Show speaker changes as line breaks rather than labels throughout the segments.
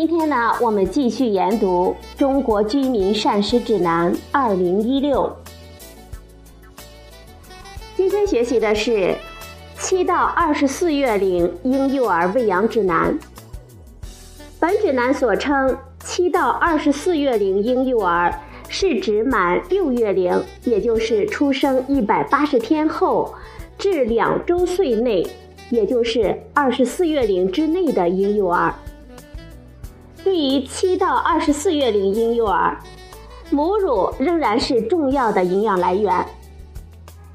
今天呢，我们继续研读《中国居民膳食指南（二零一六）》。今天学习的是七到二十四月龄婴幼儿喂养指南。本指南所称七到二十四月龄婴幼儿。是指满六月龄，也就是出生一百八十天后至两周岁内，也就是二十四月龄之内的婴幼儿。对于七到二十四月龄婴幼儿，母乳仍然是重要的营养来源，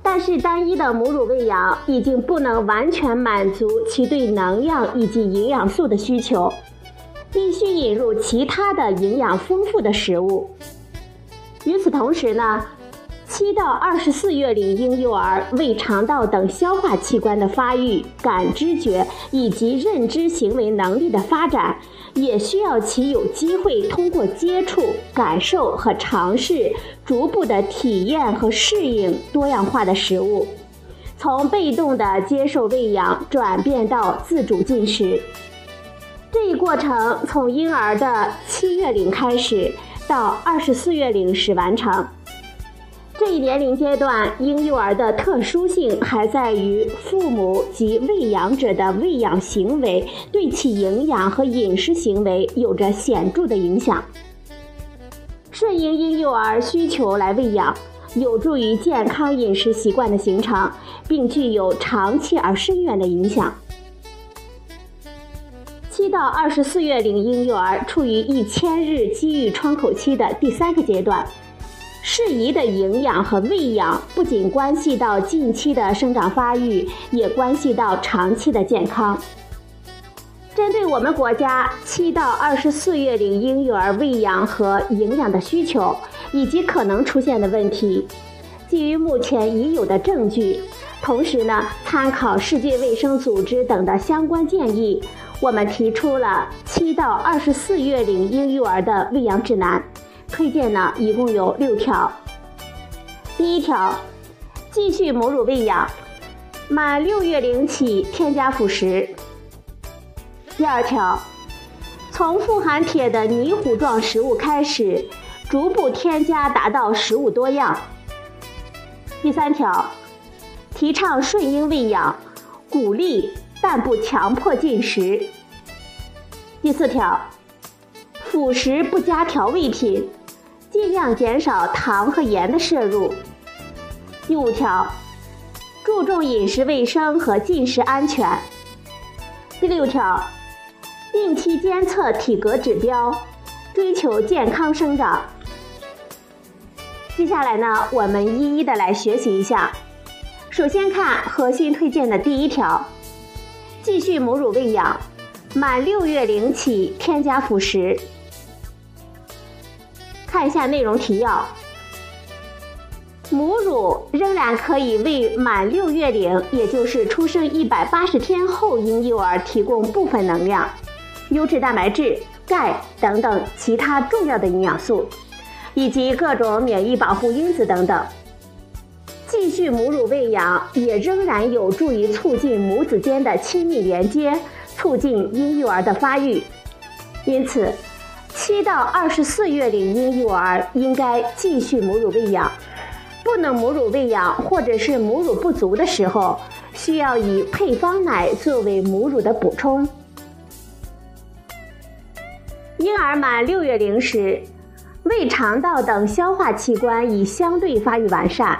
但是单一的母乳喂养已经不能完全满足其对能量以及营养素的需求，必须引入其他的营养丰富的食物。与此同时呢，七到二十四月龄婴幼儿胃肠道等消化器官的发育、感知觉以及认知行为能力的发展，也需要其有机会通过接触、感受和尝试，逐步的体验和适应多样化的食物，从被动的接受喂养转变到自主进食。这一过程从婴儿的七月龄开始。到二十四月龄时完成。这一年龄阶段，婴幼儿的特殊性还在于父母及喂养者的喂养行为对其营养和饮食行为有着显著的影响。顺应婴幼儿需求来喂养，有助于健康饮食习惯的形成，并具有长期而深远的影响。七到二十四月龄婴幼儿处于一千日机遇窗口期的第三个阶段，适宜的营养和喂养不仅关系到近期的生长发育，也关系到长期的健康。针对我们国家七到二十四月龄婴幼儿喂养和营养的需求以及可能出现的问题，基于目前已有的证据，同时呢，参考世界卫生组织等的相关建议。我们提出了七到二十四月龄婴幼儿的喂养指南，推荐呢一共有六条。第一条，继续母乳喂养，满六月龄起添加辅食。第二条，从富含铁的泥糊状食物开始，逐步添加达到食物多样。第三条，提倡顺应喂养，鼓励。但不强迫进食。第四条，辅食不加调味品，尽量减少糖和盐的摄入。第五条，注重饮食卫生和进食安全。第六条，定期监测体格指标，追求健康生长。接下来呢，我们一一的来学习一下。首先看核心推荐的第一条。继续母乳喂养，满六月龄起添加辅食。看一下内容提要：母乳仍然可以为满六月龄，也就是出生一百八十天后婴幼儿提供部分能量、优质蛋白质、钙等等其他重要的营养素，以及各种免疫保护因子等等。继续母乳喂养也仍然有助于促进母子间的亲密连接，促进婴幼儿的发育。因此，七到二十四月龄婴幼儿应该继续母乳喂养。不能母乳喂养或者是母乳不足的时候，需要以配方奶作为母乳的补充。婴儿满六月龄时，胃肠道等消化器官已相对发育完善。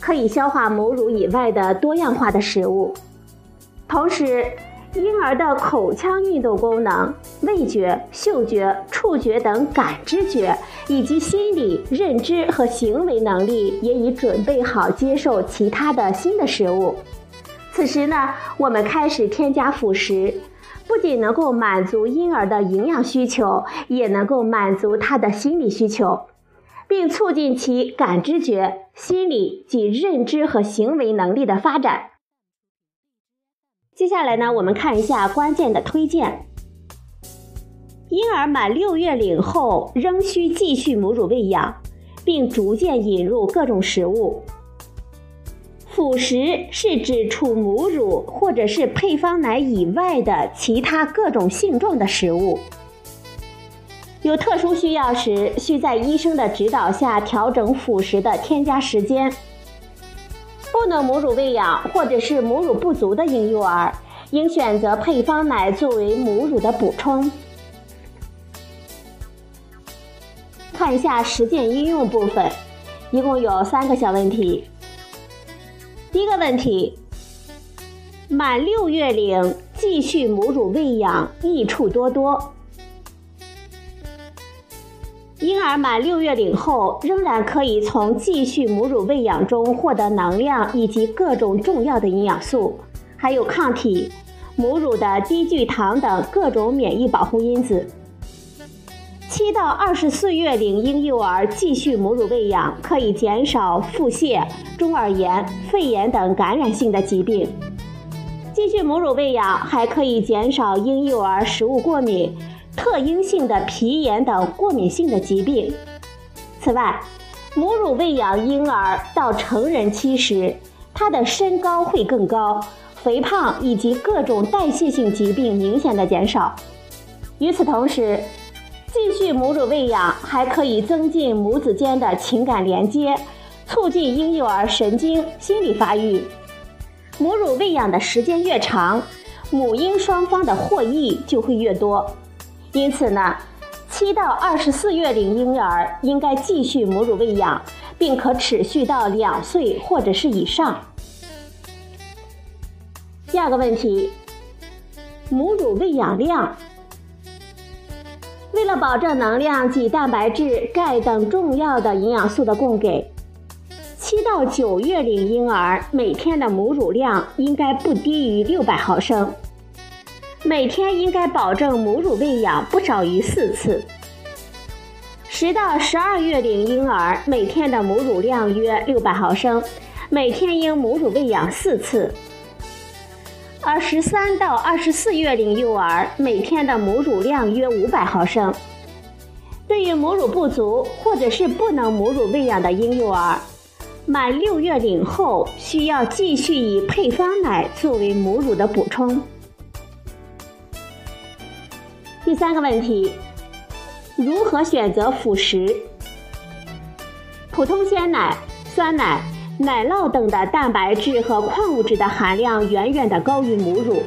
可以消化母乳以外的多样化的食物，同时，婴儿的口腔运动功能、味觉、嗅觉、触觉等感知觉，以及心理、认知和行为能力也已准备好接受其他的新的食物。此时呢，我们开始添加辅食，不仅能够满足婴儿的营养需求，也能够满足他的心理需求，并促进其感知觉、心理及认知和行为能力的发展。接下来呢，我们看一下关键的推荐。婴儿满六月龄后，仍需继续母乳喂养，并逐渐引入各种食物。辅食是指除母乳或者是配方奶以外的其他各种性状的食物。有特殊需要时，需在医生的指导下调整辅食的添加时间。不能母乳喂养或者是母乳不足的婴幼儿，应选择配方奶作为母乳的补充。看一下实践应用部分，一共有三个小问题。第一个问题：满六月龄继续母乳喂养益处多多。婴儿满六月龄后，仍然可以从继续母乳喂养中获得能量以及各种重要的营养素，还有抗体、母乳的低聚糖等各种免疫保护因子。七到二十四月龄婴幼儿继续母乳喂养，可以减少腹泻、中耳炎、肺炎等感染性的疾病。继续母乳喂养还可以减少婴幼儿食物过敏、特应性的皮炎等过敏性的疾病。此外，母乳喂养婴儿到成人期时，他的身高会更高，肥胖以及各种代谢性疾病明显的减少。与此同时，继续母乳喂养还可以增进母子间的情感连接，促进婴幼儿神经心理发育。母乳喂养的时间越长，母婴双方的获益就会越多。因此呢，七到二十四月龄婴儿应该继续母乳喂养，并可持续到两岁或者是以上。第二个问题，母乳喂养量。为了保证能量及蛋白质、钙等重要的营养素的供给，七到九月龄婴儿每天的母乳量应该不低于六百毫升，每天应该保证母乳喂养不少于四次。十到十二月龄婴儿每天的母乳量约六百毫升，每天应母乳喂养四次。而十三到二十四月龄幼儿每天的母乳量约五百毫升。对于母乳不足或者是不能母乳喂养的婴幼儿，满六月龄后需要继续以配方奶作为母乳的补充。第三个问题，如何选择辅食？普通鲜奶、酸奶。奶酪等的蛋白质和矿物质的含量远远的高于母乳，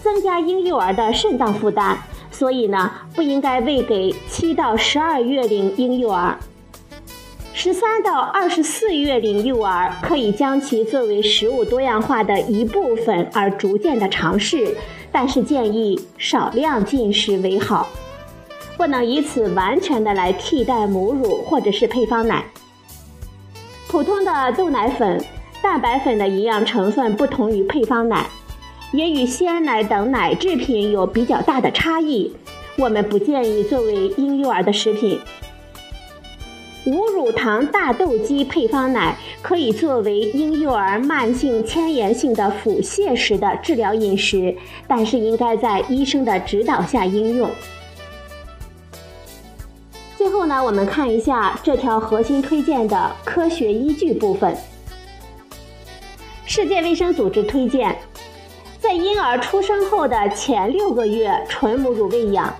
增加婴幼儿的肾脏负担，所以呢，不应该喂给七到十二月龄婴幼儿。十三到二十四月龄幼儿可以将其作为食物多样化的一部分而逐渐的尝试，但是建议少量进食为好，不能以此完全的来替代母乳或者是配方奶。普通的豆奶粉、蛋白粉的营养成分不同于配方奶，也与鲜奶等奶制品有比较大的差异。我们不建议作为婴幼儿的食品。无乳糖大豆基配方奶可以作为婴幼儿慢性迁延性的腹泻时的治疗饮食，但是应该在医生的指导下应用。最后呢，我们看一下这条核心推荐的科学依据部分。世界卫生组织推荐，在婴儿出生后的前六个月纯母乳喂养，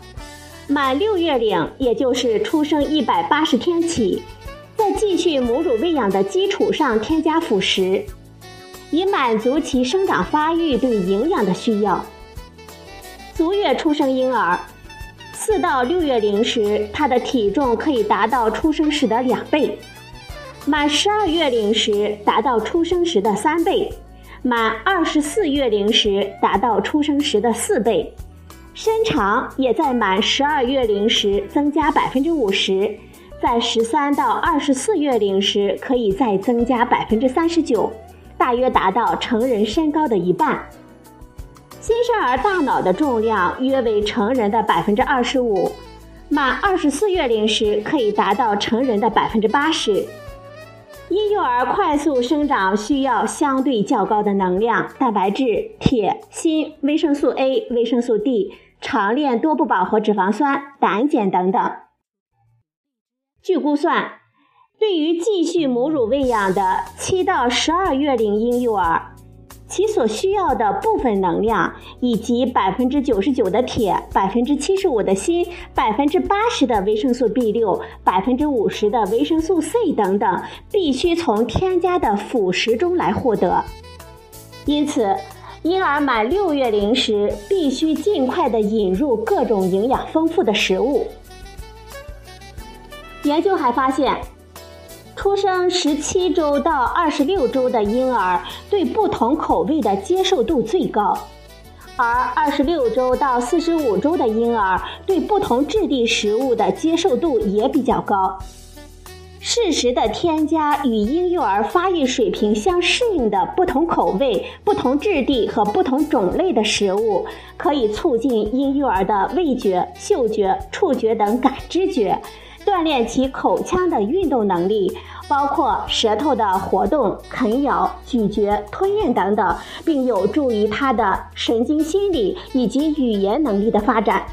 满六月龄，也就是出生一百八十天起，在继续母乳喂养的基础上添加辅食，以满足其生长发育对营养的需要。足月出生婴儿。四到六月龄时，他的体重可以达到出生时的两倍；满十二月龄时，达到出生时的三倍；满二十四月龄时，达到出生时的四倍。身长也在满十二月龄时增加百分之五十，在十三到二十四月龄时可以再增加百分之三十九，大约达到成人身高的一半。新生儿大脑的重量约为成人的百分之二十五，满二十四月龄时可以达到成人的百分之八十。婴幼儿快速生长需要相对较高的能量、蛋白质、铁、锌、维生素 A、维生素 D、长链多不饱和脂肪酸、胆碱等等。据估算，对于继续母乳喂养的七到十二月龄婴幼儿，其所需要的部分能量，以及百分之九十九的铁、百分之七十五的锌、百分之八十的维生素 B 六、百分之五十的维生素 C 等等，必须从添加的辅食中来获得。因此，婴儿满六月龄时，必须尽快的引入各种营养丰富的食物。研究还发现。出生十七周到二十六周的婴儿对不同口味的接受度最高，而二十六周到四十五周的婴儿对不同质地食物的接受度也比较高。适时的添加与婴幼儿发育水平相适应的不同口味、不同质地和不同种类的食物，可以促进婴幼儿的味觉、嗅觉、触觉等感知觉。锻炼其口腔的运动能力，包括舌头的活动、啃咬、咀嚼、吞咽等等，并有助于他的神经心理以及语言能力的发展。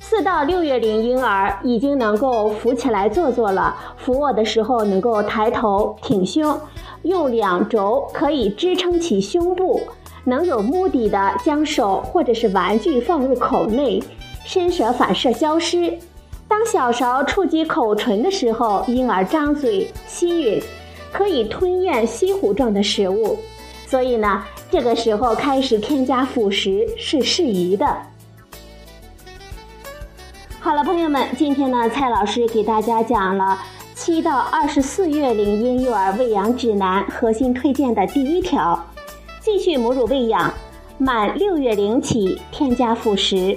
四到六月龄婴儿已经能够扶起来坐坐了，俯卧的时候能够抬头挺胸，用两肘可以支撑起胸部，能有目的的将手或者是玩具放入口内，伸舌反射消失。当小勺触及口唇的时候，婴儿张嘴吸吮，可以吞咽吸糊状的食物，所以呢，这个时候开始添加辅食是适宜的。好了，朋友们，今天呢，蔡老师给大家讲了七到二十四月龄婴幼儿喂养指南核心推荐的第一条：继续母乳喂养，满六月龄起添加辅食。